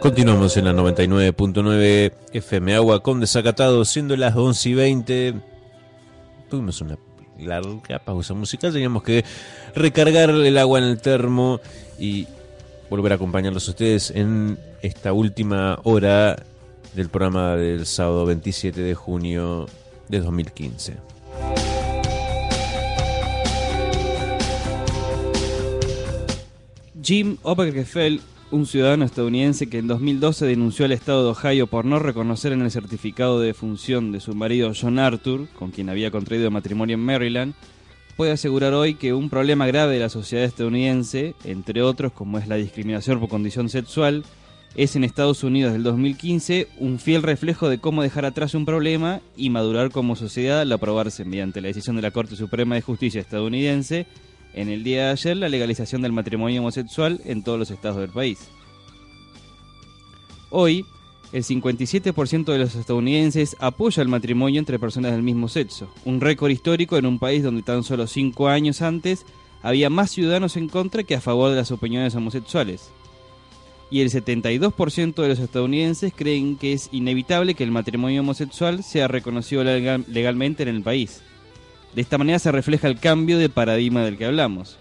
Continuamos en la 99.9 FM Agua con desacatado, siendo las 11 y 20. Tuvimos una larga pausa musical, teníamos que recargar el agua en el termo y volver a acompañarlos a ustedes en esta última hora del programa del sábado 27 de junio de 2015. Jim Obergefell, un ciudadano estadounidense que en 2012 denunció al estado de Ohio por no reconocer en el certificado de defunción de su marido John Arthur, con quien había contraído matrimonio en Maryland, puede asegurar hoy que un problema grave de la sociedad estadounidense, entre otros como es la discriminación por condición sexual, es en Estados Unidos del 2015 un fiel reflejo de cómo dejar atrás un problema y madurar como sociedad al aprobarse mediante la decisión de la Corte Suprema de Justicia estadounidense en el día de ayer la legalización del matrimonio homosexual en todos los estados del país. Hoy, el 57% de los estadounidenses apoya el matrimonio entre personas del mismo sexo, un récord histórico en un país donde tan solo cinco años antes había más ciudadanos en contra que a favor de las opiniones homosexuales. Y el 72% de los estadounidenses creen que es inevitable que el matrimonio homosexual sea reconocido legal- legalmente en el país. De esta manera se refleja el cambio de paradigma del que hablamos.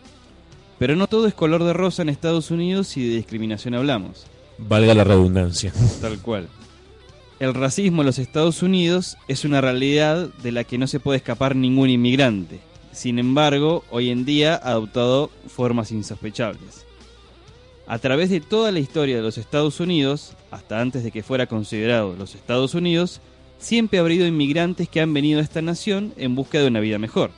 Pero no todo es color de rosa en Estados Unidos si de discriminación hablamos. Valga la redundancia. Tal cual. El racismo en los Estados Unidos es una realidad de la que no se puede escapar ningún inmigrante. Sin embargo, hoy en día ha adoptado formas insospechables. A través de toda la historia de los Estados Unidos, hasta antes de que fuera considerado los Estados Unidos, siempre ha habido inmigrantes que han venido a esta nación en busca de una vida mejor.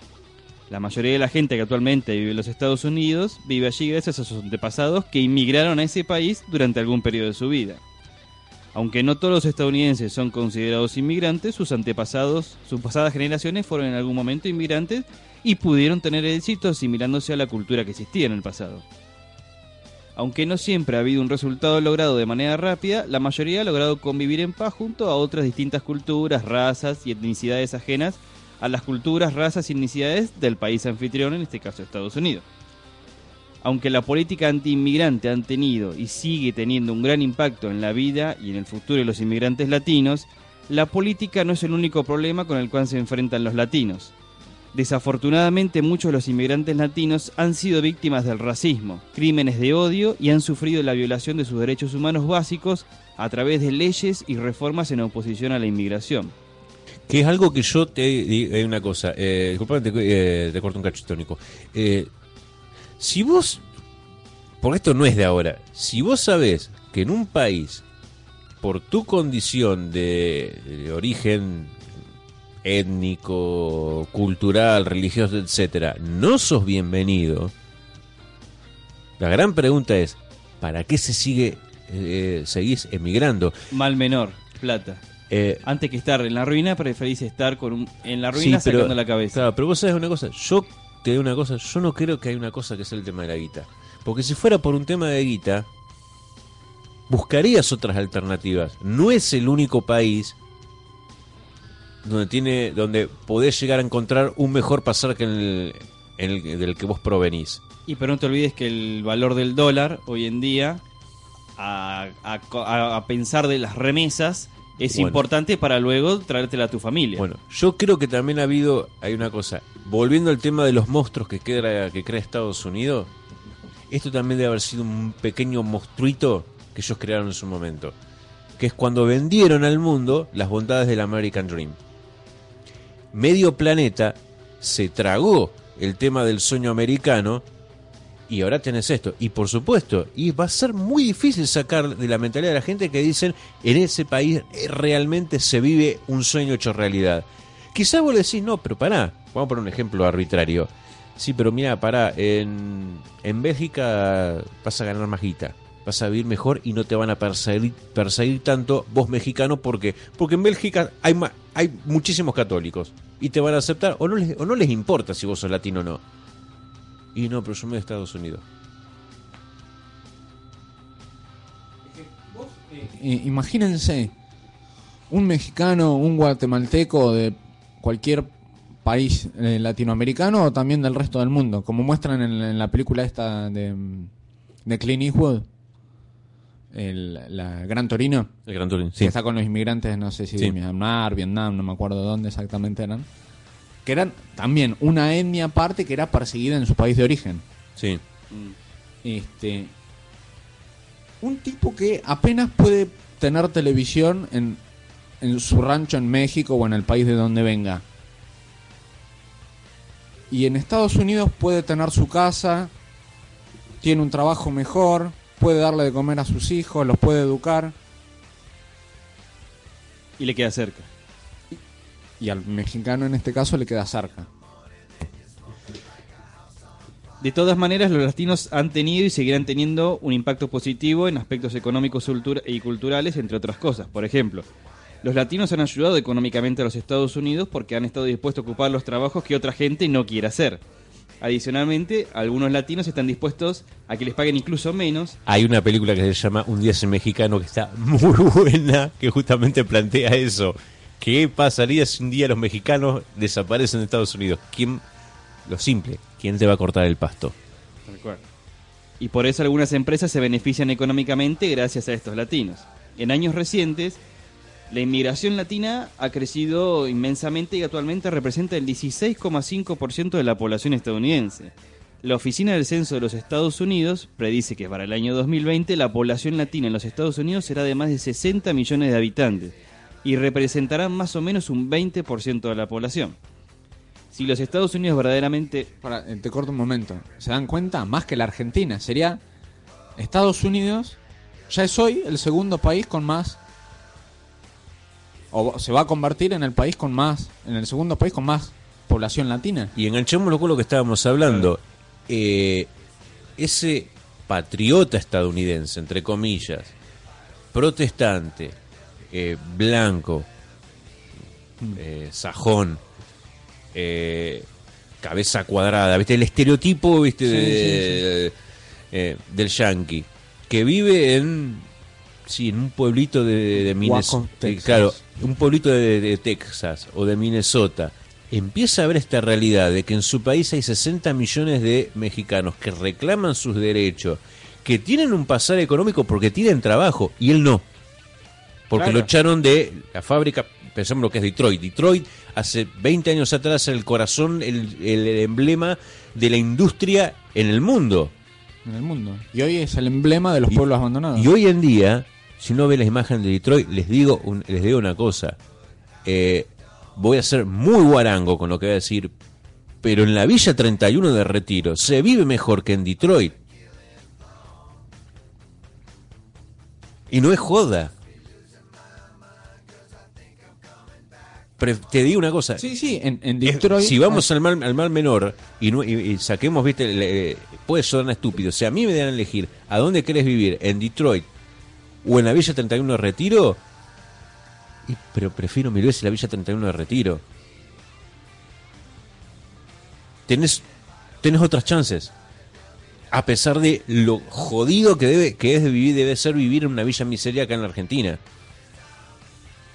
La mayoría de la gente que actualmente vive en los Estados Unidos vive allí gracias a sus antepasados que inmigraron a ese país durante algún periodo de su vida. Aunque no todos los estadounidenses son considerados inmigrantes, sus antepasados, sus pasadas generaciones fueron en algún momento inmigrantes y pudieron tener éxito asimilándose a la cultura que existía en el pasado. Aunque no siempre ha habido un resultado logrado de manera rápida, la mayoría ha logrado convivir en paz junto a otras distintas culturas, razas y etnicidades ajenas a las culturas, razas y etnicidades del país anfitrión, en este caso Estados Unidos. Aunque la política antiinmigrante han tenido y sigue teniendo un gran impacto en la vida y en el futuro de los inmigrantes latinos, la política no es el único problema con el cual se enfrentan los latinos. Desafortunadamente muchos de los inmigrantes latinos han sido víctimas del racismo, crímenes de odio y han sufrido la violación de sus derechos humanos básicos a través de leyes y reformas en oposición a la inmigración. Que es algo que yo te digo, hay una cosa, eh, disculpame, te, eh, corto un cachito, Nico. Eh, si vos, porque esto no es de ahora, si vos sabés que en un país, por tu condición de origen étnico, cultural, religioso, etcétera, no sos bienvenido, la gran pregunta es, ¿para qué se sigue, eh, seguís emigrando? Mal menor, plata. Eh, Antes que estar en la ruina, preferís estar con un- en la ruina Sí, pero- sacando la cabeza. Claro, pero vos sabés una cosa, yo te digo una cosa, yo no creo que hay una cosa que sea el tema de la guita. Porque si fuera por un tema de guita, buscarías otras alternativas. No es el único país donde tiene, donde podés llegar a encontrar un mejor pasar que en el, en el del que vos provenís. Y pero no te olvides que el valor del dólar hoy en día, a, a a- a pensar de las remesas, es Bueno. importante para luego traértela a tu familia. Bueno, yo creo que también ha habido, hay una cosa, volviendo al tema de los monstruos que crea, que crea Estados Unidos, esto también debe haber sido un pequeño monstruito que ellos crearon en su momento, que es cuando vendieron al mundo las bondades del American Dream. Medio planeta se tragó el tema del sueño americano y ahora tenés esto. Y por supuesto, y va a ser muy difícil sacar de la mentalidad de la gente que dicen en ese país realmente se vive un sueño hecho realidad. Quizás vos decís, no, pero pará, vamos a poner un ejemplo arbitrario. Sí, pero mira, pará, en, en Bélgica vas a ganar más guita, vas a vivir mejor y no te van a perseguir, perseguir tanto vos mexicano porque porque en Bélgica hay ma- hay muchísimos católicos y te van a aceptar o no les, o no les importa si vos sos latino o no. Y no, pero yo me a Estados Unidos. I- imagínense un mexicano, un guatemalteco de cualquier país eh, latinoamericano o también del resto del mundo, como muestran en, en la película esta de, de Clint Eastwood. El la Gran Torino, El Gran Turín, que está con los inmigrantes, no sé si Sí. de Myanmar, Vietnam, no me acuerdo dónde exactamente eran, que eran también una etnia aparte que era perseguida en su país de origen. Sí. Este, un tipo que apenas puede tener televisión en, en su rancho en México o en el país de donde venga. Y en Estados Unidos puede tener su casa, tiene un trabajo mejor, puede darle de comer a sus hijos, los puede educar. Y le queda cerca. Y al mexicano en este caso le queda cerca. De todas maneras, los latinos han tenido y seguirán teniendo un impacto positivo en aspectos económicos y culturales, entre otras cosas. Por ejemplo, los latinos han ayudado económicamente a los Estados Unidos porque han estado dispuestos a ocupar los trabajos que otra gente no quiere hacer. Adicionalmente, algunos latinos están dispuestos a que les paguen incluso menos Hay una película que se llama Un día sin mexicano que está muy buena, que justamente plantea eso. ¿Qué pasaría si un día los mexicanos desaparecen de Estados Unidos? ¿Quién, lo simple, quién te va a cortar el pasto? y por eso algunas empresas se benefician económicamente gracias a estos latinos. En años recientes, la inmigración latina ha crecido inmensamente y actualmente representa el 16,5% de la población estadounidense. La Oficina del Censo de los Estados Unidos predice que para el año 2020 la población latina en los Estados Unidos será de más de 60 millones de habitantes y representará más o menos un 20% de la población. Si los Estados Unidos verdaderamente Para, eh, te corto un momento. ¿Se dan cuenta? Más que la Argentina. Sería Estados Unidos. Ya es hoy el segundo país con más. O se va a convertir en el país con más. En el segundo país con más población latina. Y enganchémoslo con lo que estábamos hablando. Eh, ese patriota estadounidense, entre comillas, protestante, eh, blanco, eh, sajón, cabeza cuadrada, ¿viste? El estereotipo, ¿viste? Sí, de- del yankee, que vive en, sí, en un pueblito de, de Minnesota. Texas. Claro, un pueblito de, de Texas o de Minnesota. Empieza a ver esta realidad de que en su país hay 60 millones de mexicanos que reclaman sus derechos, que tienen un pasar económico porque tienen trabajo y él no. Porque Claro. lo echaron de la fábrica, pensemos lo que es Detroit. Detroit hace 20 años atrás era el corazón, el, el emblema de la industria en el mundo. En el mundo. Y hoy es el emblema de los Y- pueblos abandonados. Y hoy en día, si uno ve la imagen de Detroit, les digo, un- les digo una cosa. Eh, voy a ser muy guarango con lo que voy a decir, pero en la Villa 31 de Retiro se vive mejor que en Detroit. Y no es joda. Pero te digo una cosa. Sí, sí, en, Detroit. si vamos al mal, al mal menor y, no- y- y saquemos, viste, le- puede sonar estúpido. Si a mí me dan a elegir a dónde querés vivir, en Detroit o en la Villa 31 de Retiro, y- pero prefiero mil veces la Villa 31 de Retiro. Tenés, tenés otras chances. A pesar de lo jodido que debe, que es de vivir, debe ser vivir en una villa miseria acá en la Argentina.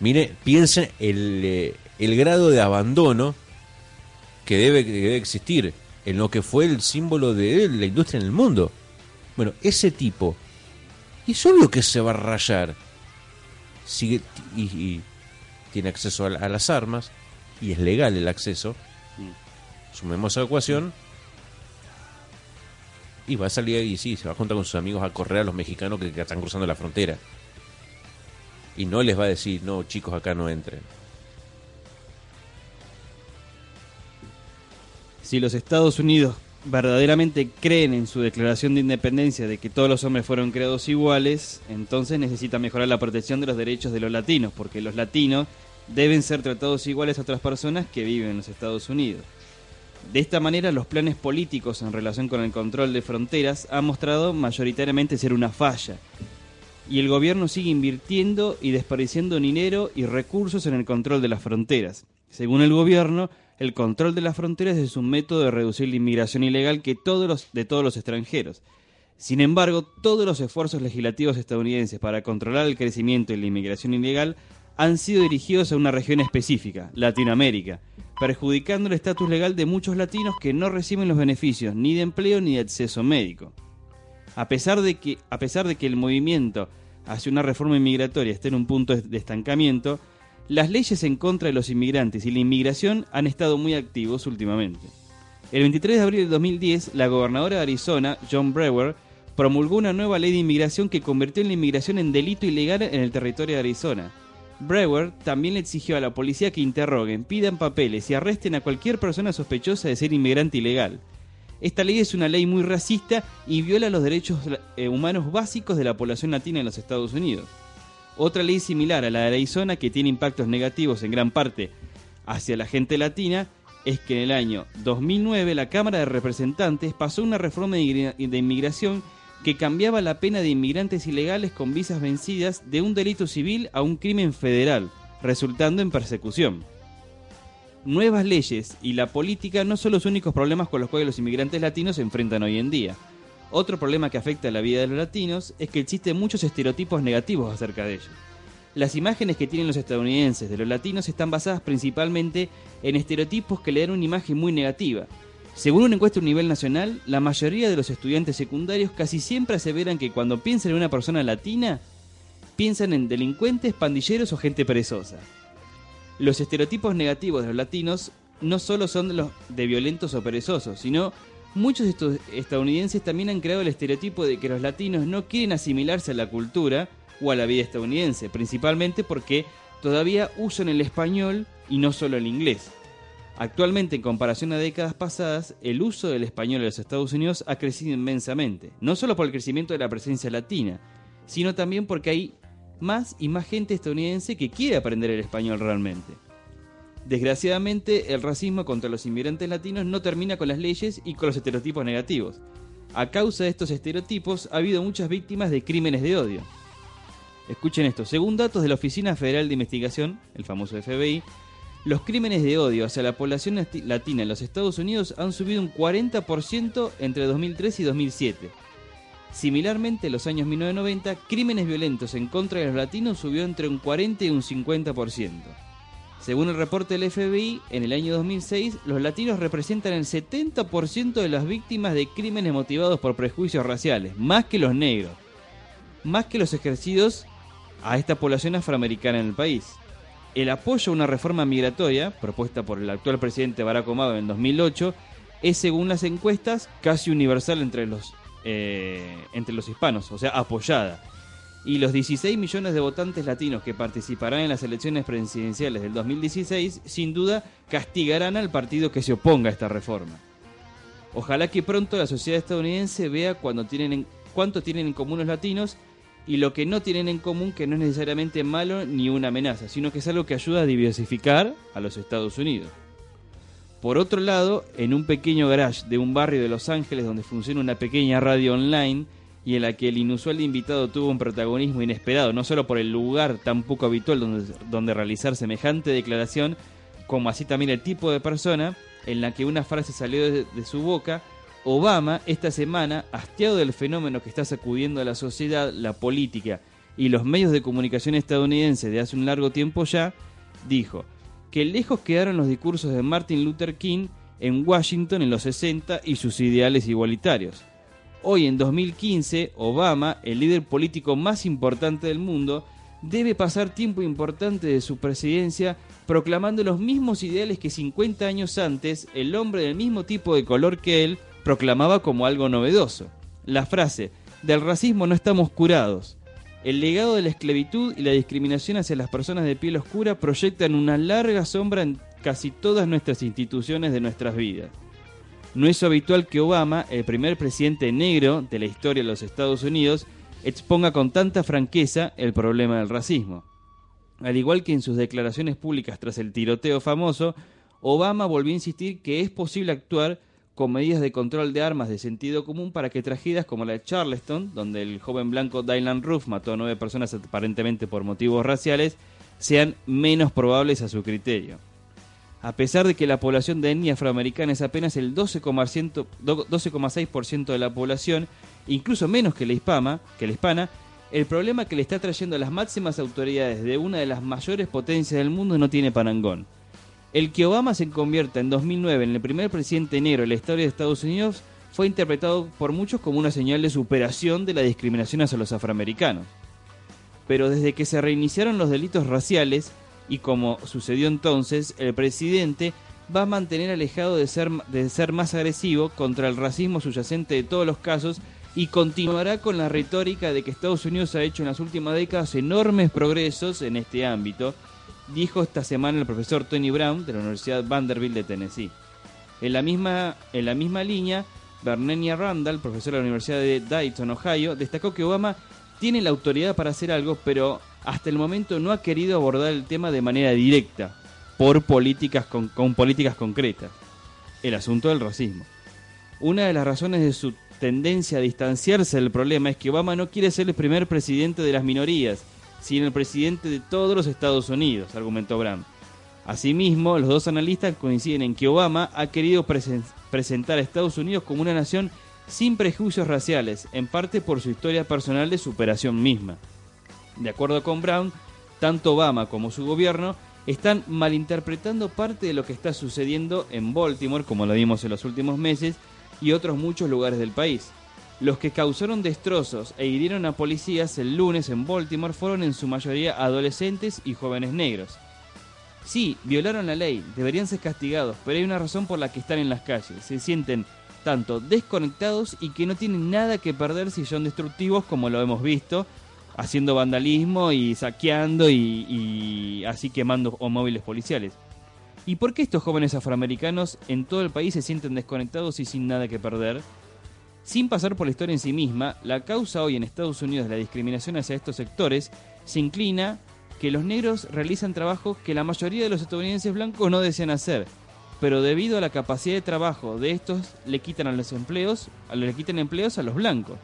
Mire, piensen el, eh, el grado de abandono que debe, que debe existir en lo que fue el símbolo de la industria en el mundo. Bueno, ese tipo, y es obvio que se va a rayar. Sigue, y, y tiene acceso a, la- a las armas, y es legal el acceso. Sumemos a la ecuación. Y va a salir y sí, se va a juntar con sus amigos a correr a los mexicanos que, que están cruzando la frontera. Y no les va a decir, no, chicos, acá no entren. Si los Estados Unidos verdaderamente creen en su declaración de independencia de que todos los hombres fueron creados iguales, entonces necesita mejorar la protección de los derechos de los latinos, porque los latinos deben ser tratados iguales a otras personas que viven en los Estados Unidos. De esta manera, los planes políticos en relación con el control de fronteras han mostrado mayoritariamente ser una falla, y el gobierno sigue invirtiendo y desperdiciando dinero y recursos en el control de las fronteras. Según el gobierno, el control de las fronteras es un método de reducir la inmigración ilegal que todos los, de todos los extranjeros. Sin embargo, todos los esfuerzos legislativos estadounidenses para controlar el crecimiento y la inmigración ilegal han sido dirigidos a una región específica, Latinoamérica, perjudicando el estatus legal de muchos latinos que no reciben los beneficios ni de empleo ni de acceso médico. A pesar de que, a pesar de que el movimiento hacia una reforma inmigratoria está en un punto de estancamiento, las leyes en contra de los inmigrantes y la inmigración han estado muy activos últimamente. El 23 de abril de 2010, la gobernadora de Arizona, John Brewer, promulgó una nueva ley de inmigración que convirtió la inmigración en delito ilegal en el territorio de Arizona. Brewer también le exigió a la policía que interroguen, pidan papeles y arresten a cualquier persona sospechosa de ser inmigrante ilegal. Esta ley es una ley muy racista y viola los derechos eh, humanos básicos de la población latina en los Estados Unidos. Otra ley similar a la de Arizona que tiene impactos negativos en gran parte hacia la gente latina es que en el año 2009 la Cámara de Representantes pasó una reforma de inmigración que cambiaba la pena de inmigrantes ilegales con visas vencidas de un delito civil a un crimen federal, resultando en persecución. Nuevas leyes y la política no son los únicos problemas con los cuales los inmigrantes latinos se enfrentan hoy en día. Otro problema que afecta a la vida de los latinos es que existen muchos estereotipos negativos acerca de ellos. Las imágenes que tienen los estadounidenses de los latinos están basadas principalmente en estereotipos que le dan una imagen muy negativa. Según una encuesta a nivel nacional, la mayoría de los estudiantes secundarios casi siempre aseveran que cuando piensan en una persona latina, piensan en delincuentes, pandilleros o gente perezosa. Los estereotipos negativos de los latinos no solo son los de violentos o perezosos, sino Muchos estos estadounidenses también han creado el estereotipo de que los latinos no quieren asimilarse a la cultura o a la vida estadounidense, principalmente porque todavía usan el español y no solo el inglés. Actualmente, en comparación a décadas pasadas, el uso del español en los Estados Unidos ha crecido inmensamente, no solo por el crecimiento de la presencia latina, sino también porque hay más y más gente estadounidense que quiere aprender el español realmente. Desgraciadamente, el racismo contra los inmigrantes latinos no termina con las leyes y con los estereotipos negativos. A causa de estos estereotipos, ha habido muchas víctimas de crímenes de odio. Escuchen esto, según datos de la Oficina Federal de Investigación, el famoso FBI, los crímenes de odio hacia la población latina en los Estados Unidos han subido un 40% entre 2003 y 2007. Similarmente, en los años 1990, crímenes violentos en contra de los latinos subió entre un 40 y un 50%. Según el reporte del FBI, en el año 2006, los latinos representan el 70% de las víctimas de crímenes motivados por prejuicios raciales, más que los negros, más que los ejercidos a esta población afroamericana en el país. El apoyo a una reforma migratoria, propuesta por el actual presidente Barack Obama en 2008, es según las encuestas casi universal entre los, eh, entre los hispanos, o sea, apoyada y los 16 millones de votantes latinos que participarán en las elecciones presidenciales del 2016 sin duda castigarán al partido que se oponga a esta reforma. Ojalá que pronto la sociedad estadounidense vea cuánto tienen en común los latinos y lo que no tienen en común que no es necesariamente malo ni una amenaza, sino que es algo que ayuda a diversificar a los Estados Unidos. Por otro lado, en un pequeño garage de un barrio de Los Ángeles donde funciona una pequeña radio online, y en la que el inusual invitado tuvo un protagonismo inesperado, no solo por el lugar tan poco habitual donde, donde realizar semejante declaración, como así también el tipo de persona en la que una frase salió de, su boca, Obama esta semana, hastiado del fenómeno que está sacudiendo a la sociedad, la política y los medios de comunicación estadounidenses de hace un largo tiempo ya, dijo que lejos quedaron los discursos de Martin Luther King en Washington en los 60 y sus ideales igualitarios. Hoy en 2015, Obama, el líder político más importante del mundo, debe pasar tiempo importante de su presidencia proclamando los mismos ideales que 50 años antes el hombre del mismo tipo de color que él proclamaba como algo novedoso. La frase, del racismo no estamos curados. El legado de la esclavitud y la discriminación hacia las personas de piel oscura proyectan una larga sombra en casi todas nuestras instituciones de nuestras vidas. No es habitual que Obama, el primer presidente negro de la historia de los Estados Unidos, exponga con tanta franqueza el problema del racismo. Al igual que en sus declaraciones públicas tras el tiroteo famoso, Obama volvió a insistir que es posible actuar con medidas de control de armas de sentido común para que tragedias como la de Charleston, donde el joven blanco Dylan Roof mató a nueve personas aparentemente por motivos raciales, sean menos probables a su criterio a pesar de que la población de etnia afroamericana es apenas el 12,6% de la población, incluso menos que la, hispana, que la hispana, el problema que le está trayendo a las máximas autoridades de una de las mayores potencias del mundo no tiene parangón. El que Obama se convierta en 2009 en el primer presidente negro de la historia de Estados Unidos fue interpretado por muchos como una señal de superación de la discriminación hacia los afroamericanos. pero desde que se reiniciaron los delitos raciales, y como sucedió entonces, el presidente va a mantener alejado de ser, de ser más agresivo contra el racismo subyacente de todos los casos y continuará con la retórica de que Estados Unidos ha hecho en las últimas décadas enormes progresos en este ámbito, dijo esta semana el profesor Tony Brown de la Universidad Vanderbilt de Tennessee. En la misma, en la misma línea, Bernenia Randall, profesor de la Universidad de Dayton, Ohio, destacó que Obama tiene la autoridad para hacer algo, pero hasta el momento no ha querido abordar el tema de manera directa, por políticas con, políticas concretas. El asunto del racismo. Una de las razones de su tendencia a distanciarse del problema es que Obama no quiere ser el primer presidente de las minorías, sino el presidente de todos los Estados Unidos, argumentó Brown. Asimismo, los dos analistas coinciden en que Obama ha querido presen- presentar a Estados Unidos como una nación sin prejuicios raciales, en parte por su historia personal de superación misma. De acuerdo con Brown, tanto Obama como su gobierno están malinterpretando parte de lo que está sucediendo en Baltimore, como lo vimos en los últimos meses, y otros muchos lugares del país. Los que causaron destrozos e hirieron a policías el lunes en Baltimore fueron en su mayoría adolescentes y jóvenes negros. Sí, violaron la ley, deberían ser castigados, pero hay una razón por la que están en las calles. Se sienten tanto desconectados y que no tienen nada que perder si son destructivos, como lo hemos visto, haciendo vandalismo y saqueando y, y así quemando móviles policiales. ¿Y por qué estos jóvenes afroamericanos en todo el país se sienten desconectados y sin nada que perder? Sin pasar por la historia en sí misma, la causa hoy en Estados Unidos de la discriminación hacia estos sectores se inclina que los negros realizan trabajos que la mayoría de los estadounidenses blancos no desean hacer, pero debido a la capacidad de trabajo de estos le quitan a los empleos, le quitan empleos a los blancos.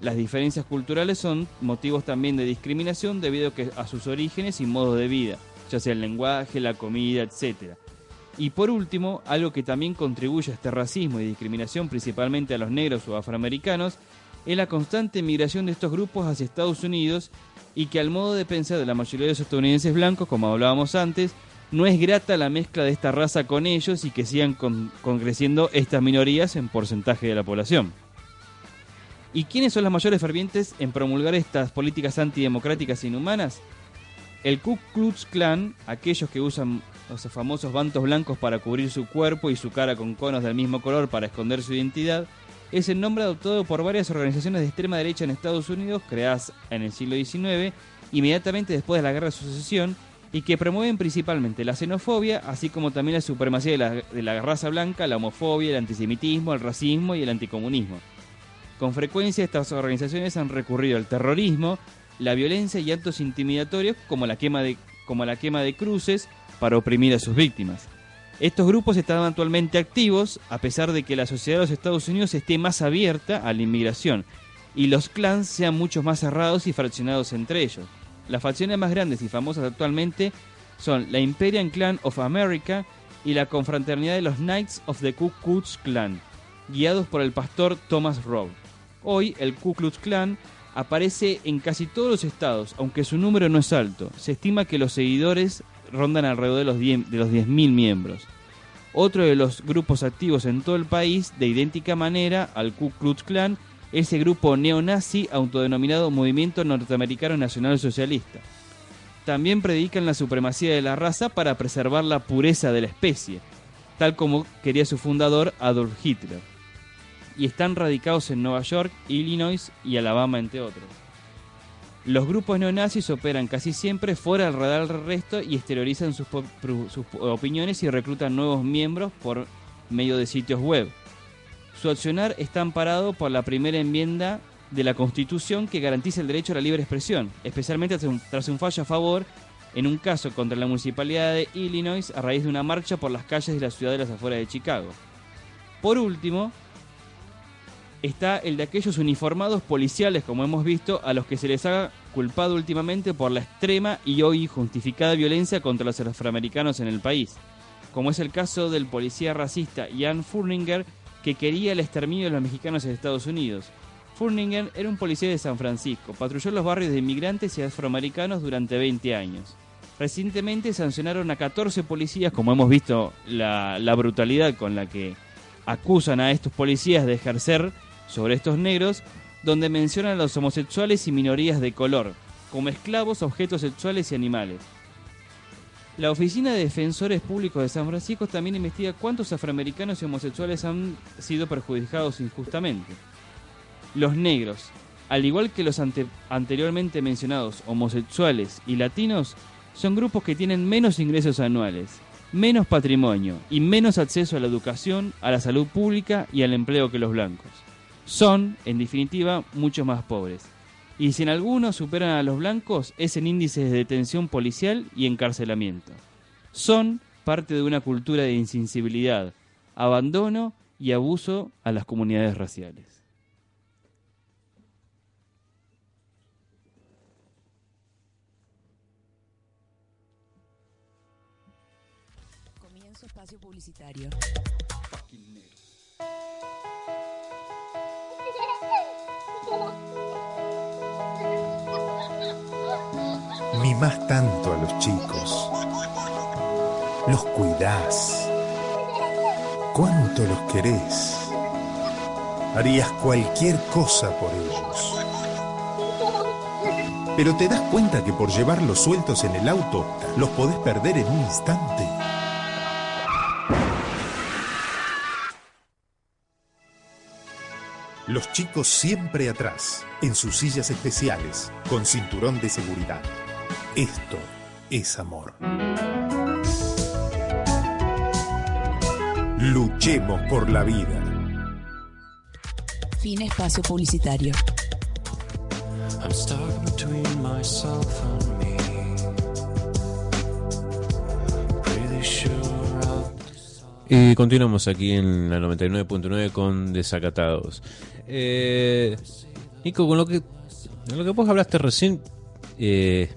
Las diferencias culturales son motivos también de discriminación debido a, sus orígenes y modos de vida, ya sea el lenguaje, la comida, etc. Y por último, algo que también contribuye a este racismo y discriminación principalmente a los negros o afroamericanos, es la constante migración de estos grupos hacia Estados Unidos y que al modo de pensar de la mayoría de los estadounidenses blancos, como hablábamos antes, no es grata la mezcla de esta raza con ellos y que sigan con, con creciendo estas minorías en porcentaje de la población. ¿Y quiénes son las mayores fervientes en promulgar estas políticas antidemocráticas e inhumanas? El Ku Klux Klan, aquellos que usan los famosos bantos blancos para cubrir su cuerpo y su cara con conos del mismo color para esconder su identidad, es el nombre adoptado por varias organizaciones de extrema derecha en Estados Unidos, creadas en el siglo XIX, inmediatamente después de la Guerra de Sucesión, y que promueven principalmente la xenofobia, así como también la supremacía de la, de la raza blanca, la homofobia, el antisemitismo, el racismo y el anticomunismo. Con frecuencia estas organizaciones han recurrido al terrorismo, la violencia y actos intimidatorios como la quema de, cruces para oprimir a sus víctimas. Estos grupos están actualmente activos a pesar de que la sociedad de los Estados Unidos esté más abierta a la inmigración y los clans sean mucho más cerrados y fraccionados entre ellos. Las facciones más grandes y famosas actualmente son la Imperial Clan of America y la confraternidad de los Knights of the Ku Klux Klan, guiados por el pastor Thomas Rowe. Hoy el Ku Klux Klan aparece en casi todos los estados, aunque su número no es alto. Se estima que los seguidores rondan alrededor de los 10 de 10.000 miembros. Otro de los grupos activos en todo el país, de idéntica manera al Ku Klux Klan, es el grupo neonazi autodenominado Movimiento Norteamericano Nacional Socialista. También predican la supremacía de la raza para preservar la pureza de la especie, tal como quería su fundador Adolf Hitler. Y están radicados en Nueva York, Illinois y Alabama, entre otros. Los grupos neonazis operan casi siempre fuera del radar del resto y exteriorizan sus, opiniones y reclutan nuevos miembros por medio de sitios web. Su accionar está amparado por la primera enmienda de la Constitución que garantiza el derecho a la libre expresión, especialmente tras un, tras un fallo a favor en un caso contra la municipalidad de Illinois a raíz de una marcha por las calles de la ciudad de las afueras de Chicago. Por último, está el de aquellos uniformados policiales, como hemos visto, a los que se les ha culpado últimamente por la extrema y hoy justificada violencia contra los afroamericanos en el país, como es el caso del policía racista Ian Furninger, que quería el exterminio de los mexicanos en Estados Unidos. Furninger era un policía de San Francisco, patrulló los barrios de inmigrantes y afroamericanos durante 20 años. Recientemente sancionaron a 14 policías, como hemos visto la, la brutalidad con la que acusan a estos policías de ejercer sobre estos negros, donde mencionan a los homosexuales y minorías de color. como esclavos, objetos sexuales y animales. La Oficina de Defensores Públicos de San Francisco también investiga cuántos afroamericanos y homosexuales han sido perjudicados injustamente. Los negros, al igual que los ante- anteriormente mencionados homosexuales y latinos, son grupos que tienen menos ingresos anuales, menos patrimonio y menos acceso a la educación, a la salud pública y al empleo que los blancos. Son, en definitiva, mucho más pobres. Y si en algunos superan a los blancos, es en índices de detención policial y encarcelamiento. Son parte de una cultura de insensibilidad, abandono y abuso a las comunidades raciales. Comienzo espacio publicitario. Mimás tanto a los chicos. Los cuidás. ¿Cuánto los querés? Harías cualquier cosa por ellos. Pero te das cuenta que por llevarlos sueltos en el auto los podés perder en un instante. Los chicos siempre atrás, en sus sillas especiales, con cinturón de seguridad. Esto es amor. Luchemos por la vida. Fin espacio publicitario. I'm stuck between myself and Y continuamos aquí en la 99.9 con Desacatados. Eh, Nico, con lo que, con lo que vos hablaste recién, eh,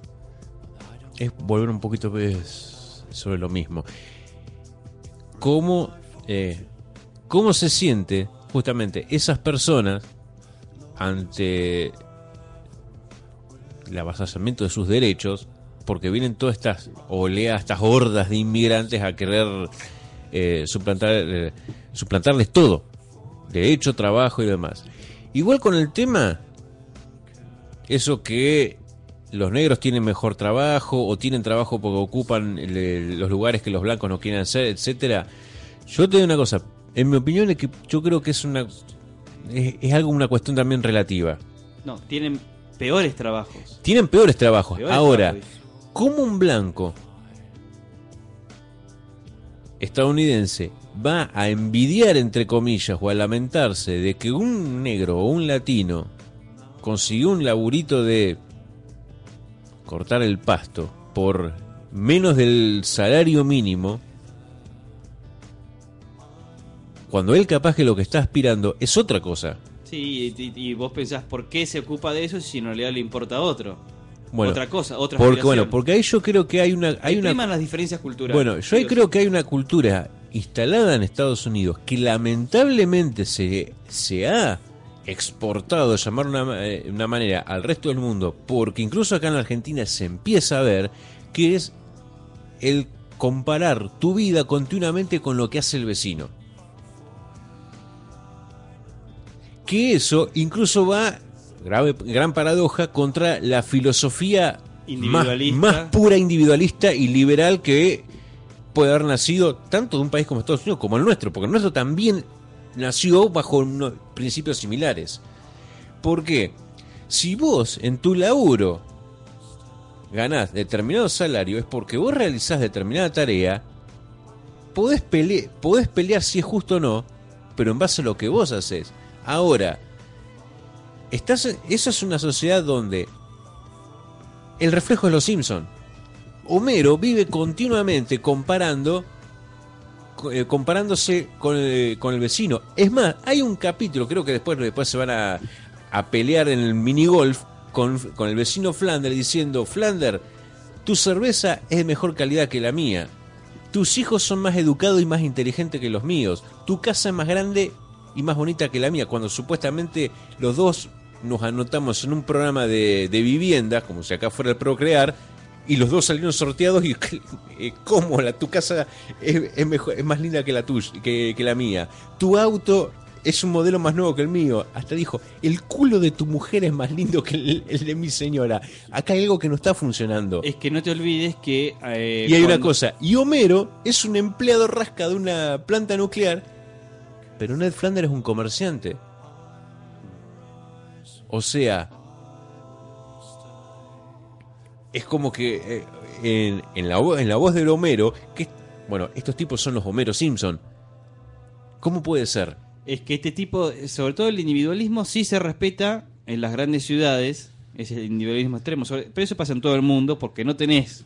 es volver un poquito sobre lo mismo. ¿Cómo, eh, ¿Cómo se siente justamente esas personas ante el avasallamiento de sus derechos? Porque vienen todas estas oleadas, estas hordas de inmigrantes a querer eh, suplantar, eh, suplantarles todo, derecho, trabajo y demás. Igual con el tema, eso que los negros tienen mejor trabajo o tienen trabajo porque ocupan los lugares que los blancos no quieren hacer, etcétera. Yo te digo una cosa, en mi opinión es que yo creo que es una es, es algo una cuestión también relativa. No, tienen peores trabajos. Tienen peores trabajos. Peores Ahora, trabajos. ¿cómo un blanco estadounidense va a envidiar, entre comillas, o a lamentarse de que un negro o un latino consiguió un laburito de cortar el pasto por menos del salario mínimo, cuando él capaz que lo que está aspirando es otra cosa? Sí, y, vos pensás, ¿por qué se ocupa de eso si en realidad le importa a otro? Bueno, otra cosa, otra Porque, bueno, porque ahí yo creo que hay una... Hay una las diferencias culturales. Bueno, yo ahí creo que hay una cultura instalada en Estados Unidos que lamentablemente se, se ha exportado, llamar una, eh, una manera, al resto del mundo, porque incluso acá en la Argentina se empieza a ver que es el comparar tu vida continuamente con lo que hace el vecino. Que eso incluso va, grave, gran paradoja, contra la filosofía más, Individualista. más pura individualista y liberal que puede haber nacido tanto de un país como Estados Unidos como el nuestro, porque el nuestro también nació bajo unos principios similares. ¿Por qué? Si vos en tu laburo ganás determinado salario es porque vos realizás determinada tarea, podés, pele- podés pelear si es justo o no, pero en base a lo que vos haces. Ahora, estás, eso es una sociedad donde el reflejo es los Simpson. Homero vive continuamente comparando co- eh, comparándose con el, con el vecino. Es más, hay un capítulo, creo que después, después se van a, a pelear en el minigolf con, con el vecino Flander diciendo, Flander, tu cerveza es de mejor calidad que la mía. Tus hijos son más educados y más inteligentes que los míos. Tu casa es más grande y más bonita que la mía. Cuando supuestamente los dos nos anotamos en un programa de, de vivienda, como si acá fuera el Procrear, y los dos salieron sorteados y eh, cómo la tu casa es, es mejor es más linda que la tuya que, que la mía tu auto es un modelo más nuevo que el mío. Hasta dijo, el culo de tu mujer es más lindo que el, el de mi señora. Acá hay algo que no está funcionando. Es que no te olvides que... eh, Y hay una cosa, y Homero es un empleado rasca de una planta nuclear, pero Ned Flanders es un comerciante. O sea, es como que eh, en, en la, en la voz del Homero, que bueno, estos tipos son los Homero Simpson. ¿Cómo puede ser? Es que este tipo, sobre todo el individualismo, sí se respeta en las grandes ciudades, es el individualismo extremo, pero eso pasa en todo el mundo porque no tenés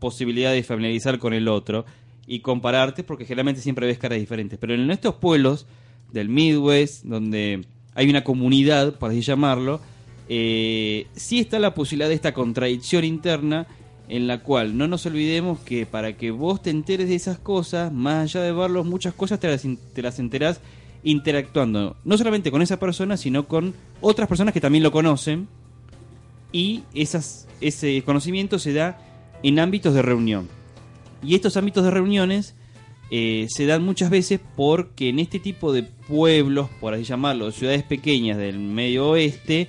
posibilidad de familiarizar con el otro y compararte porque generalmente siempre ves caras diferentes. Pero en estos pueblos del Midwest, donde hay una comunidad, por así llamarlo, eh, sí está la posibilidad de esta contradicción interna en la cual no nos olvidemos que para que vos te enteres de esas cosas, más allá de verlos, muchas cosas te las, te enterás interactuando, no solamente con esa persona, sino con otras personas que también lo conocen, y ese conocimiento se da en ámbitos de reunión. Y estos ámbitos de reuniones eh, se dan muchas veces porque en este tipo de pueblos, por así llamarlo, ciudades pequeñas del medio oeste,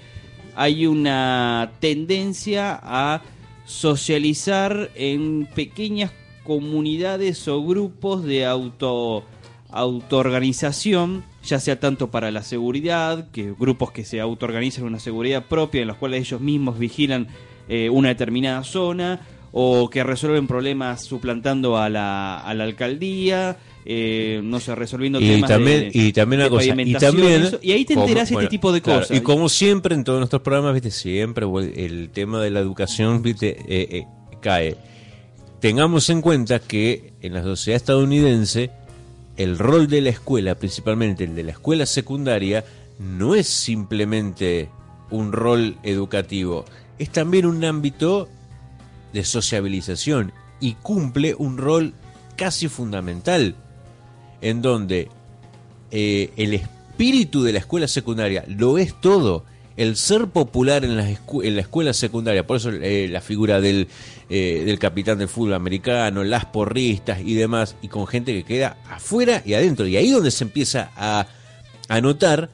hay una tendencia a socializar en pequeñas comunidades o grupos de auto autoorganización, ya sea tanto para la seguridad, que grupos que se autoorganizan una seguridad propia en los cuales ellos mismos vigilan eh, una determinada zona, o que resuelven problemas suplantando a la, a la alcaldía, eh, no sé, resolviendo Y temas también, de, y también una de cosa, y también eso, y ahí te como- enterás bueno, este tipo de claro, cosas. Y como siempre en todos nuestros programas, viste, siempre el tema de la educación, viste, eh, eh, cae. Tengamos en cuenta que en la sociedad estadounidense el rol de la escuela, principalmente el de la escuela secundaria, no es simplemente un rol educativo, es también un ámbito de sociabilización y cumple un rol casi fundamental en donde eh, el espíritu de la escuela secundaria lo es todo. El ser popular en, escu- en la escuela secundaria, por eso eh, la figura del, eh, del capitán del fútbol americano, las porristas y demás, y con gente que queda afuera y adentro. Y ahí donde se empieza a, a notar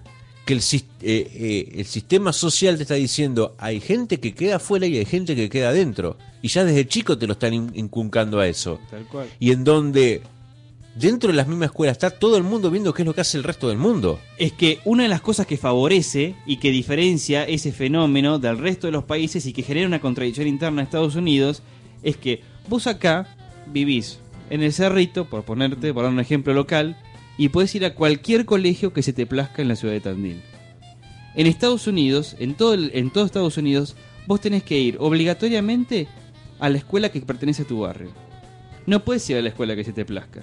que el, eh, eh, el sistema social te está diciendo, hay gente que queda afuera y hay gente que queda adentro. Y ya desde chico te lo están in- inculcando a eso Tal cual. y en donde dentro de las mismas escuelas está todo el mundo viendo qué es lo que hace el resto del mundo. Es que una de las cosas que favorece y que diferencia ese fenómeno del resto de los países y que genera una contradicción interna en Estados Unidos es que vos acá vivís en el Cerrito, por ponerte, por dar un ejemplo local, y podés ir a cualquier colegio que se te plazca en la ciudad de Tandil. En Estados Unidos, en todo, el- en todo Estados Unidos, vos tenés que ir obligatoriamente a la escuela que pertenece a tu barrio. No puedes ir a la escuela que se te plazca.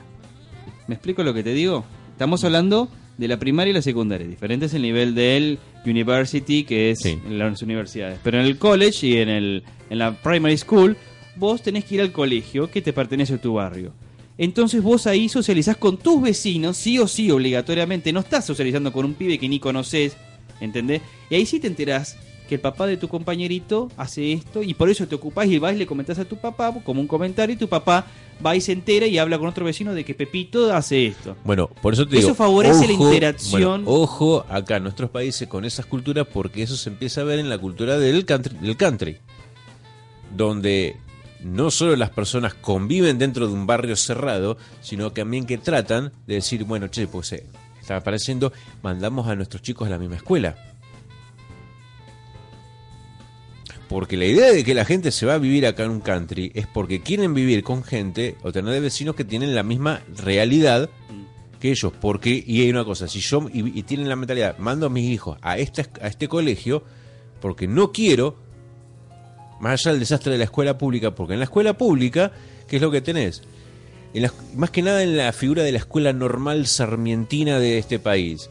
¿Me explico lo que te digo? Estamos hablando de la primaria y la secundaria. Diferente es el nivel del university, que es Sí. en las universidades. Pero en el college y en, el, en la primary school, vos tenés que ir al colegio que te pertenece a tu barrio. Entonces vos ahí socializás con tus vecinos, sí o sí, obligatoriamente. No estás socializando con un pibe que ni conoces, ¿entendés? Y ahí sí te enterás que el papá de tu compañerito hace esto y por eso te ocupás y vas y le comentás a tu papá como un comentario y tu papá va y se entera y habla con otro vecino de que Pepito hace esto. Bueno, por eso te Eso digo. favorece la interacción. bueno, ojo acá en nuestros países con esas culturas, porque eso se empieza a ver en la cultura del country, del country donde no solo las personas conviven dentro de un barrio cerrado, sino también que tratan de decir, bueno, che, pues eh, está apareciendo, mandamos a nuestros chicos a la misma escuela. Porque la idea de que la gente se va a vivir acá en un country es porque quieren vivir con gente o tener de vecinos que tienen la misma realidad que ellos. Porque, y hay una cosa, si yo, y, y tienen la mentalidad, mando a mis hijos a este, a este colegio porque no quiero, más allá del desastre de la escuela pública, porque en la escuela pública, ¿qué es lo que tenés? Más que nada en la figura de la escuela normal sarmientina de este país,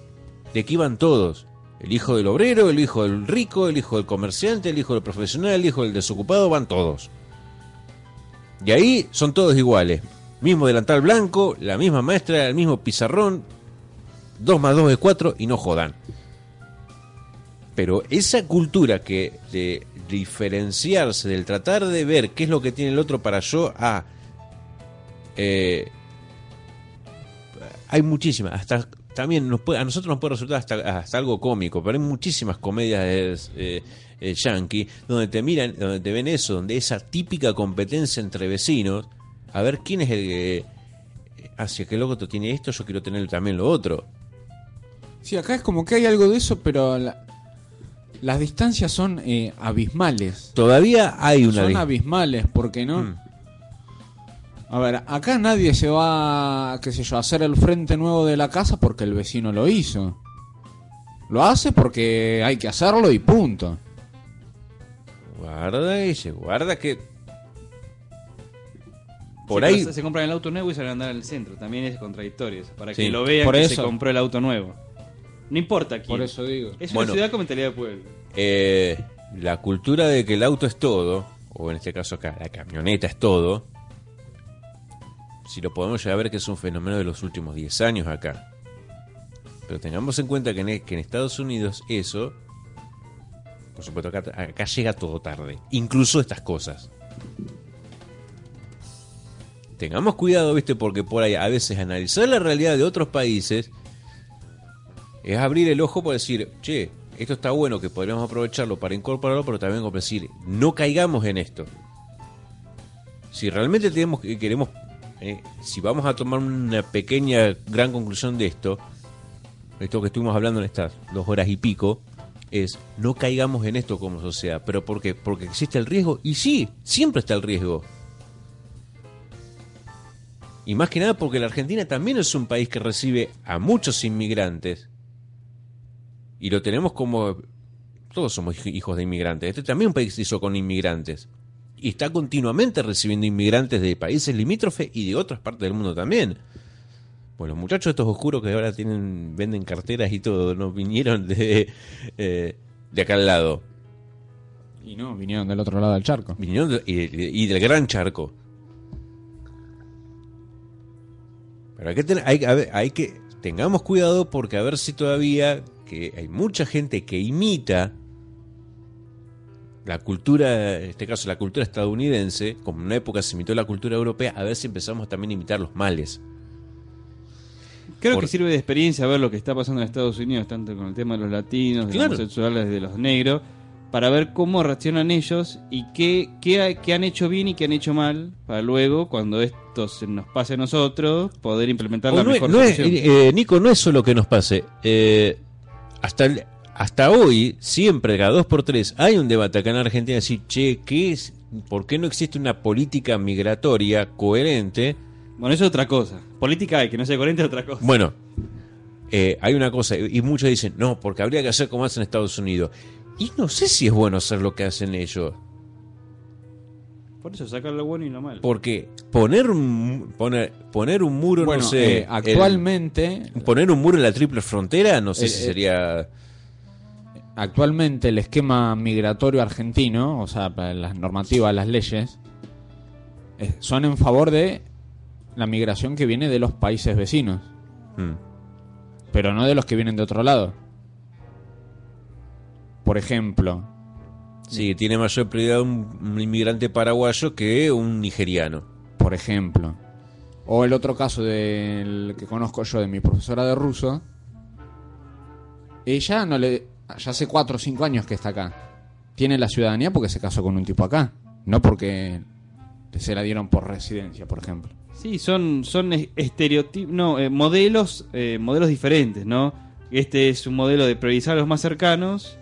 de que iban todos. El hijo del obrero, el hijo del rico, el hijo del comerciante, el hijo del profesional, el hijo del desocupado, van todos. Y ahí son todos iguales. Mismo delantal blanco, la misma maestra, el mismo pizarrón, 2 más 2 es 4 y no jodan. Pero esa cultura que diferenciarse, del tratar de ver qué es lo que tiene el otro para yo, a... eh, hay muchísimas, hasta también nos puede- a nosotros nos puede resultar hasta, hasta algo cómico, pero hay muchísimas comedias eh, eh, yankee donde te miran, donde te ven eso, donde esa típica competencia entre vecinos, a ver quién es el que... Hacia qué loco tiene esto, yo quiero tener también lo otro. Sí, acá es como que hay algo de eso, pero la- las distancias son eh, abismales. Todavía hay una... Son abismales, porque no. Mm. A ver, acá nadie se va, qué sé yo, a hacer el frente nuevo de la casa porque el vecino lo hizo. Lo hace porque hay que hacerlo y punto. Guarda y se guarda que... Por Sí, ahí... Se, se compran el auto nuevo y se van a andar al centro. También es contradictorio eso, Para Sí, que lo vean por que eso. se compró el auto nuevo. No importa quién. Por eso digo. Es Bueno. una ciudad con mentalidad de pueblo. eh, la cultura de que el auto es todo, o en este caso acá, la camioneta es todo, si lo podemos llegar a ver que es un fenómeno de los últimos 10 años acá. Pero tengamos en cuenta que en, que en Estados Unidos eso, por supuesto, acá, acá llega todo tarde, incluso estas cosas. Tengamos cuidado, viste, porque por ahí a veces analizar la realidad de otros países es abrir el ojo por decir, che, esto está bueno que podríamos aprovecharlo para incorporarlo, pero también como decir, no caigamos en esto. Si realmente tenemos que queremos, eh, si vamos a tomar una pequeña gran conclusión de esto, esto que estuvimos hablando en estas dos horas y pico, es no caigamos en esto como sociedad. ¿Pero por qué? Porque existe el riesgo. Y sí, siempre está el riesgo. Y más que nada porque la Argentina también es un país que recibe a muchos inmigrantes. Y lo tenemos como... Todos somos hij- hijos de inmigrantes. Este también es un país que se hizo con inmigrantes. Y está continuamente recibiendo inmigrantes de países limítrofes y de otras partes del mundo también. Pues los muchachos estos oscuros que ahora tienen venden carteras y todo, no vinieron de, eh, de acá al lado. Y no, vinieron del otro lado del charco. Vinieron de- y, y del gran charco. Pero hay que, hay, ver, hay que tengamos cuidado porque a ver si todavía que hay mucha gente que imita la cultura, en este caso la cultura estadounidense, como en una época se imitó la cultura europea, a ver si empezamos también a imitar los males. Creo Por- que sirve de experiencia ver lo que está pasando en Estados Unidos, tanto con el tema de los latinos, de los homosexuales, de los negros, para ver cómo reaccionan ellos y qué, qué, ha- qué han hecho bien y qué han hecho mal, para luego, cuando esto se nos pase a nosotros, poder implementar O la no es- mejor no es- eh, Nico, no es solo que nos pase. eh, hasta, el- hasta hoy, siempre, cada dos por tres, hay un debate acá en Argentina decir, che, ¿qué es? ¿por qué no existe una política migratoria coherente? Bueno, eso es otra cosa. Política hay, que no sea coherente es otra cosa. Bueno, eh, hay una cosa, y muchos dicen, no, porque habría que hacer como hacen en Estados Unidos. Y no sé si es bueno hacer lo que hacen ellos. Por eso sacar lo bueno y lo malo. Porque poner un, poner, poner un muro, Bueno, no sé. eh, actualmente, el- poner un muro en la triple frontera, no sé Eh, si eh, sería. actualmente el esquema migratorio argentino, o sea, las normativas, las leyes, son en favor de la migración que viene de los países vecinos, Mm. pero no de los que vienen de otro lado. Por ejemplo, Sí, tiene mayor prioridad un, un inmigrante paraguayo que un nigeriano. por ejemplo, o el otro caso del que conozco yo de mi profesora de ruso, ella no le, ya hace cuatro o cinco años que está acá, tiene la ciudadanía porque se casó con un tipo acá, no porque se la dieron por residencia, por ejemplo. Sí, son, son estereotipos, no, eh, modelos, eh, modelos diferentes, ¿no? Este es un modelo de priorizar a los más cercanos,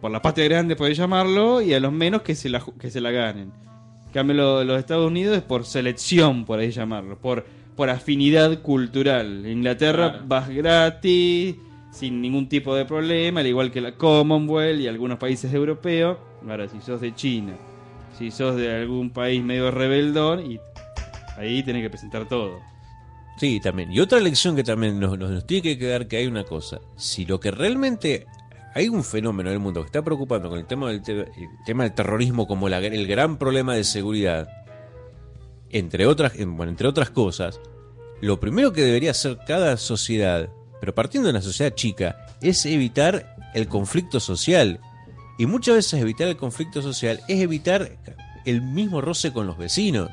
por la patria grande puede llamarlo, y a los menos que se la, que se la ganen. En cambio, lo- los Estados Unidos es por selección, por ahí llamarlo, por, por afinidad cultural. En Inglaterra vas gratis, sin ningún tipo de problema, al igual que la Commonwealth y algunos países europeos. Ahora, si sos de China, si sos de algún país medio rebeldón, y ahí tenés que presentar todo. Sí, también. Y otra lección que también nos, nos- nos tiene que quedar que hay una cosa. Si lo que realmente hay un fenómeno en el mundo que está preocupando con el tema del, te- el tema del terrorismo como el gran problema de seguridad, entre otras, entre otras cosas, lo primero que debería hacer cada sociedad, pero partiendo de una sociedad chica, es evitar el conflicto social. Y muchas veces evitar el conflicto social es evitar el mismo roce con los vecinos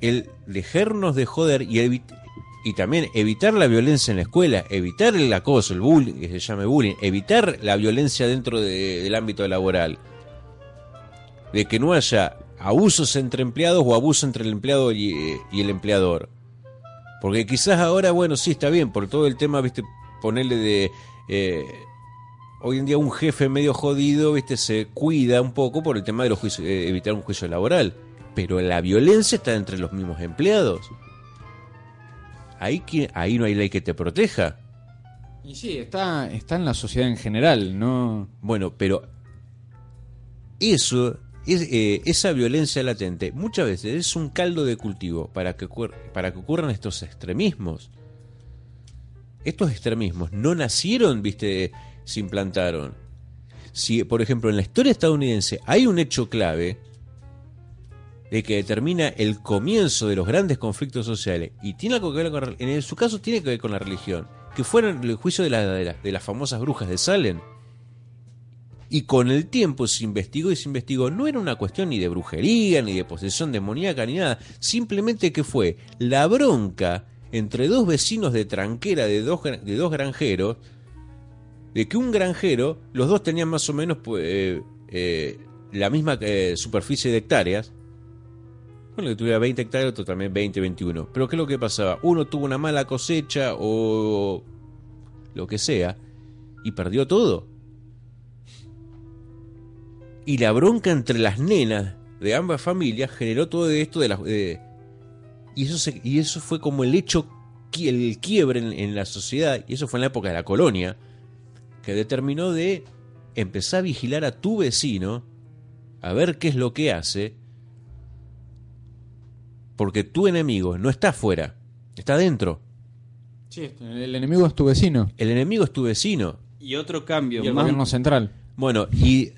el dejarnos de joder y, evi- y también evitar la violencia en la escuela, evitar el acoso, el bullying, que se llame bullying, evitar la violencia dentro de- del ámbito laboral. De que no haya abusos entre empleados o abuso entre el empleado y, eh, el empleador. Porque quizás ahora, bueno, sí está bien, por todo el tema, viste, ponerle de... eh, hoy en día un jefe medio jodido, viste, se cuida un poco por el tema de los juicios, eh, evitar un juicio laboral. Pero la violencia está entre los mismos empleados. Ahí, ahí no hay ley que te proteja. Y sí, está, está en la sociedad en general, ¿no? Bueno, pero eso, es, eh, esa violencia latente, muchas veces es un caldo de cultivo para que, para que ocurran estos extremismos. Estos extremismos no nacieron, viste, se implantaron. Si, por ejemplo, en la historia estadounidense hay un hecho clave de que determina el comienzo de los grandes conflictos sociales y tiene algo que ver con, en su caso tiene que ver con la religión, que fueron el juicio de, la- de de las famosas brujas de Salem. Y con el tiempo se investigó y se investigó. No era una cuestión ni de brujería, ni de posesión demoníaca, ni nada. Simplemente que fue la bronca entre dos vecinos de tranquera de dos, de dos granjeros. De que un granjero, los dos tenían más o menos pues, eh, eh, la misma eh, superficie de hectáreas. Bueno, que tuviera 20 hectáreas, otro también 20, 21. Pero ¿qué es lo que pasaba? Uno tuvo una mala cosecha o lo que sea y perdió todo. Y la bronca entre las nenas de ambas familias generó todo esto de las... de- y, eso se- y eso fue como el hecho, el quiebre en, en la sociedad, y eso fue en la época de la colonia, que determinó de empezar a vigilar a tu vecino, a ver qué es lo que hace, porque tu enemigo no está afuera, está dentro. Sí, el enemigo es tu vecino El enemigo es tu vecino. Y otro cambio y el más gobierno central. Bueno, y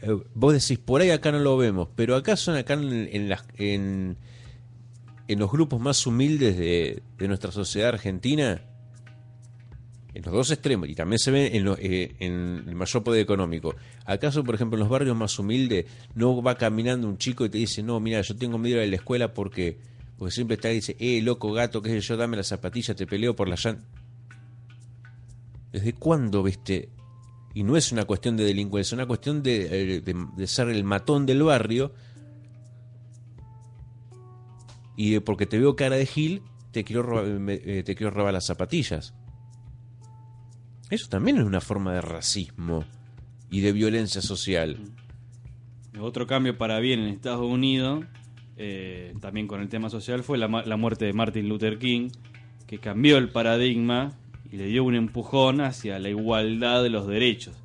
eh, vos decís, por ahí acá no lo vemos, pero acá son acá en, en las, en, en los grupos más humildes de, de nuestra sociedad argentina, en los dos extremos, y también se ve eh, en el mayor poder económico. ¿Acaso, por ejemplo, en los barrios más humildes no va caminando un chico y te dice, no, mira, yo tengo miedo de la escuela porque, porque siempre está y dice, eh, loco, gato, qué sé yo, dame las zapatillas, te peleo por la llan-". ¿Desde cuándo, viste? Y no es una cuestión de delincuencia, es una cuestión de, eh, ser el matón del barrio. Y porque te veo cara de Gil, te quiero robar, eh, te quiero robar las zapatillas. Eso también es una forma de racismo y de violencia social. Otro cambio para bien en Estados Unidos, eh, también con el tema social, fue la, la muerte de Martin Luther King, que cambió el paradigma y le dio un empujón hacia la igualdad de los derechos,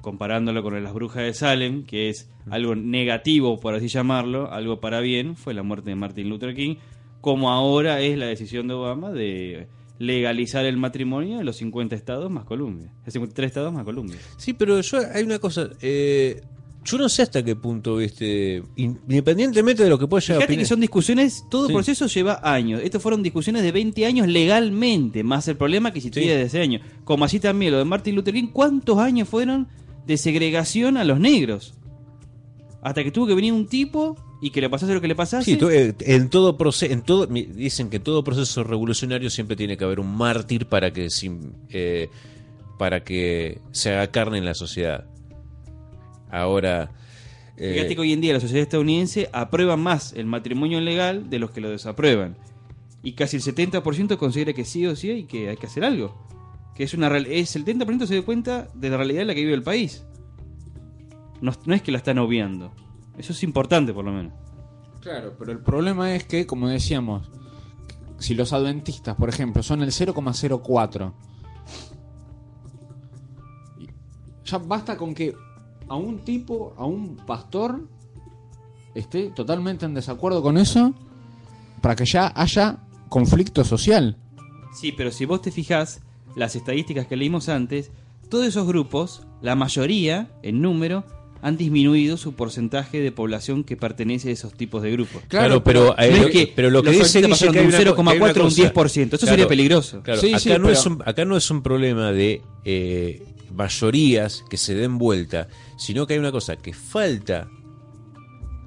comparándolo con las brujas de Salem, que es algo negativo, por así llamarlo, algo para bien, fue la muerte de Martin Luther King, como ahora es la decisión de Obama de legalizar el matrimonio en los 50 estados más Colombia, 53 estados más Colombia. Sí, pero yo hay una cosa. eh, yo no sé hasta qué punto, viste, independientemente de lo que pueda llegar a Fíjate que opinar- son discusiones, todo Sí. proceso lleva años. Estos fueron discusiones de 20 años legalmente, más el problema que existía Sí. desde ese año. Como así también lo de Martin Luther King, ¿cuántos años fueron de segregación a los negros? Hasta que tuvo que venir un tipo y que le pasase lo que le pasase. Sí, eh, en todo proceso, en todo, dicen que en todo proceso revolucionario siempre tiene que haber un mártir para que eh, para que se haga carne en la sociedad. Ahora, eh, Fíjate que hoy en día la sociedad estadounidense aprueba más el matrimonio legal de los que lo desaprueban. Y casi el 70% considera que sí o sí y que hay que hacer algo. Que es una es el 70% se da cuenta de la realidad en la que vive el país. No, no es que la están obviando. Eso es importante por lo menos. Claro, pero el problema es que, como decíamos, si los adventistas, por ejemplo, son el 0,04, y ya basta con que a un tipo, a un pastor, esté totalmente en desacuerdo con eso para que ya haya conflicto social. Sí, pero si vos te fijás, las estadísticas que leímos antes, todos esos grupos, la mayoría, en número, han disminuido su porcentaje de población que pertenece a esos tipos de grupos. Claro, pero, eh, no lo, es que pero lo que dice que de hay un una co- 0,4 a un que hay una 10%. Eso cosa- sería Claro, peligroso. Claro, Sí, acá, sí, no pero- es un, acá no es un problema de eh, mayorías que se den vuelta, sino que hay una cosa que falta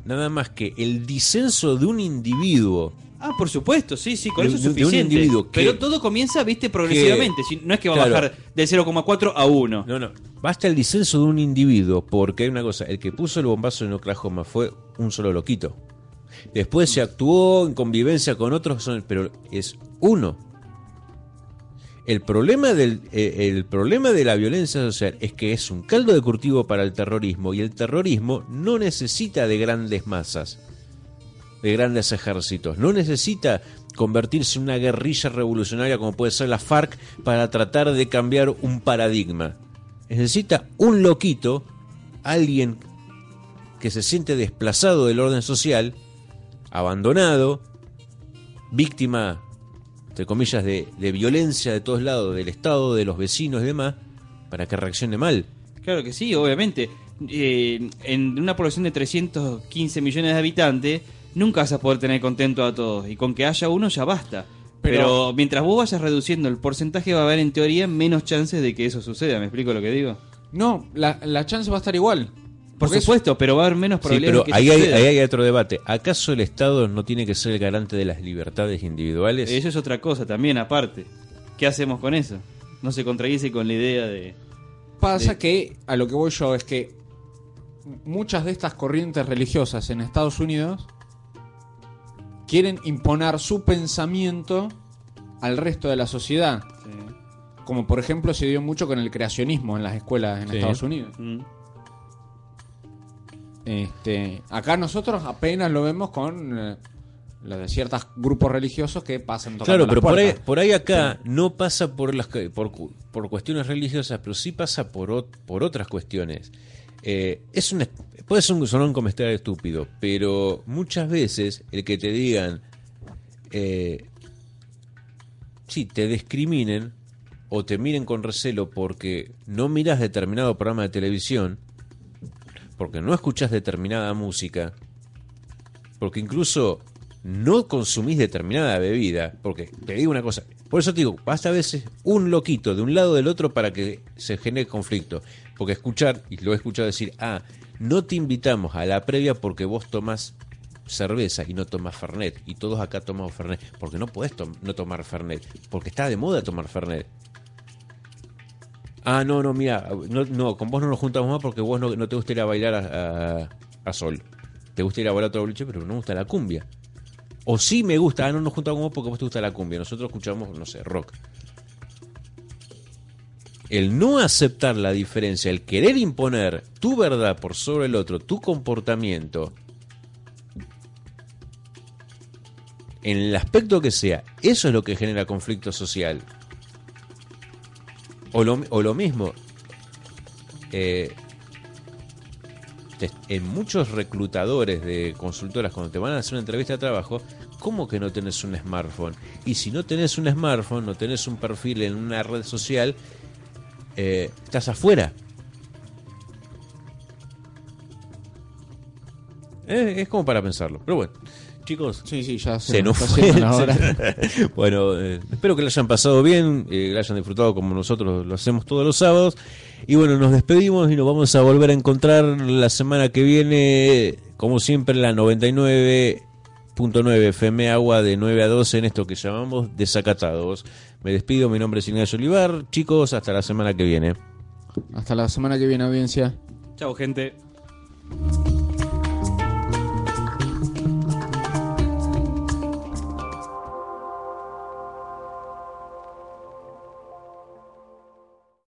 nada más que el disenso de un individuo Ah, por supuesto, sí, sí, con De- eso es de- de un suficiente. individuo que- Pero todo comienza, viste, progresivamente. si- No es que va Claro. a bajar del 0,4 a 1. No, no. Basta el disenso de un individuo, porque hay una cosa, el que puso el bombazo en Oklahoma fue un solo loquito. Después se actuó en convivencia con otros, pero es uno. El problema, del, eh, el problema de la violencia social es que es un caldo de cultivo para el terrorismo y el terrorismo no necesita de grandes masas, de grandes ejércitos, no necesita convertirse en una guerrilla revolucionaria como puede ser la FARC para tratar de cambiar un paradigma. Necesita un loquito, alguien que se siente desplazado del orden social, abandonado, víctima, entre comillas, de, de violencia de todos lados, del Estado, de los vecinos y demás, para que reaccione mal. Claro que sí, obviamente. Eh, en una población de 315 millones de habitantes, nunca vas a poder tener contento a todos. Y con que haya uno ya basta. Pero, Pero- mientras vos vayas reduciendo el porcentaje, va a haber en teoría menos chances de que eso suceda. ¿Me explico lo que digo? No, la, la chance va a estar igual. Por es- supuesto, pero va a haber menos Sí, probabilidades pero de que ahí hay, ahí hay otro debate. ¿Acaso el Estado no tiene que ser el garante de las libertades individuales? Eso es otra cosa también, aparte. ¿Qué hacemos con eso? No se contradice con la idea de... Pasa de- que a lo que voy yo es que muchas de estas corrientes religiosas en Estados Unidos quieren imponer su pensamiento al resto de la sociedad. Como por ejemplo se dio mucho con el creacionismo en las escuelas en Sí. Estados Unidos. Mm. Este, acá nosotros apenas lo vemos con eh, lo de ciertos grupos religiosos que pasan Claro, las pero por ahí, por ahí acá no pasa por las por, por cuestiones religiosas, pero sí pasa por, ot- por otras cuestiones. Eh, es una, puede ser un, sonar un comentario estúpido, pero muchas veces el que te digan, eh, sí, te discriminen o te miren con recelo porque no miras determinado programa de televisión, porque no escuchas determinada música, porque incluso no consumís determinada bebida, porque te digo una cosa, por eso te digo, basta a veces un loquito de un lado o del otro para que se genere conflicto, porque escuchar, y lo he escuchado decir, ah, no te invitamos a la previa porque vos tomás cerveza y no tomás Fernet, y todos acá tomamos Fernet, porque no podés no tomar Fernet, porque está de moda tomar Fernet. Ah, no, no, mira, no, no, con vos no nos juntamos más porque vos no, te gusta ir a bailar a, sol. Te gusta ir a bailar a otro boliche, pero no me gusta la cumbia. O sí me gusta, ah, no nos juntamos más porque vos te gusta la cumbia. Nosotros escuchamos, no sé, rock. El no aceptar la diferencia, el querer imponer tu verdad por sobre el otro, tu comportamiento, en el aspecto que sea, eso es lo que genera conflicto social. O lo, mismo, eh, en muchos reclutadores de consultoras, cuando te van a hacer una entrevista de trabajo, ¿cómo que no tenés un smartphone? Y si no tenés un smartphone, no tenés un perfil en una red social, eh, estás afuera. Eh, es como para pensarlo. Pero bueno, chicos, Sí, sí, ya se nos fue. bueno, eh, espero que lo hayan pasado bien, eh, lo hayan disfrutado como nosotros lo hacemos todos los sábados. Y bueno, nos despedimos y nos vamos a volver a encontrar la semana que viene, como siempre, en la 99.9 FM Agua de 9 a 12 en esto que llamamos Desacatados. Me despido, mi nombre es Ignacio Olivar. Chicos, hasta la semana que viene. Hasta la semana que viene, audiencia. Chao, gente. Thank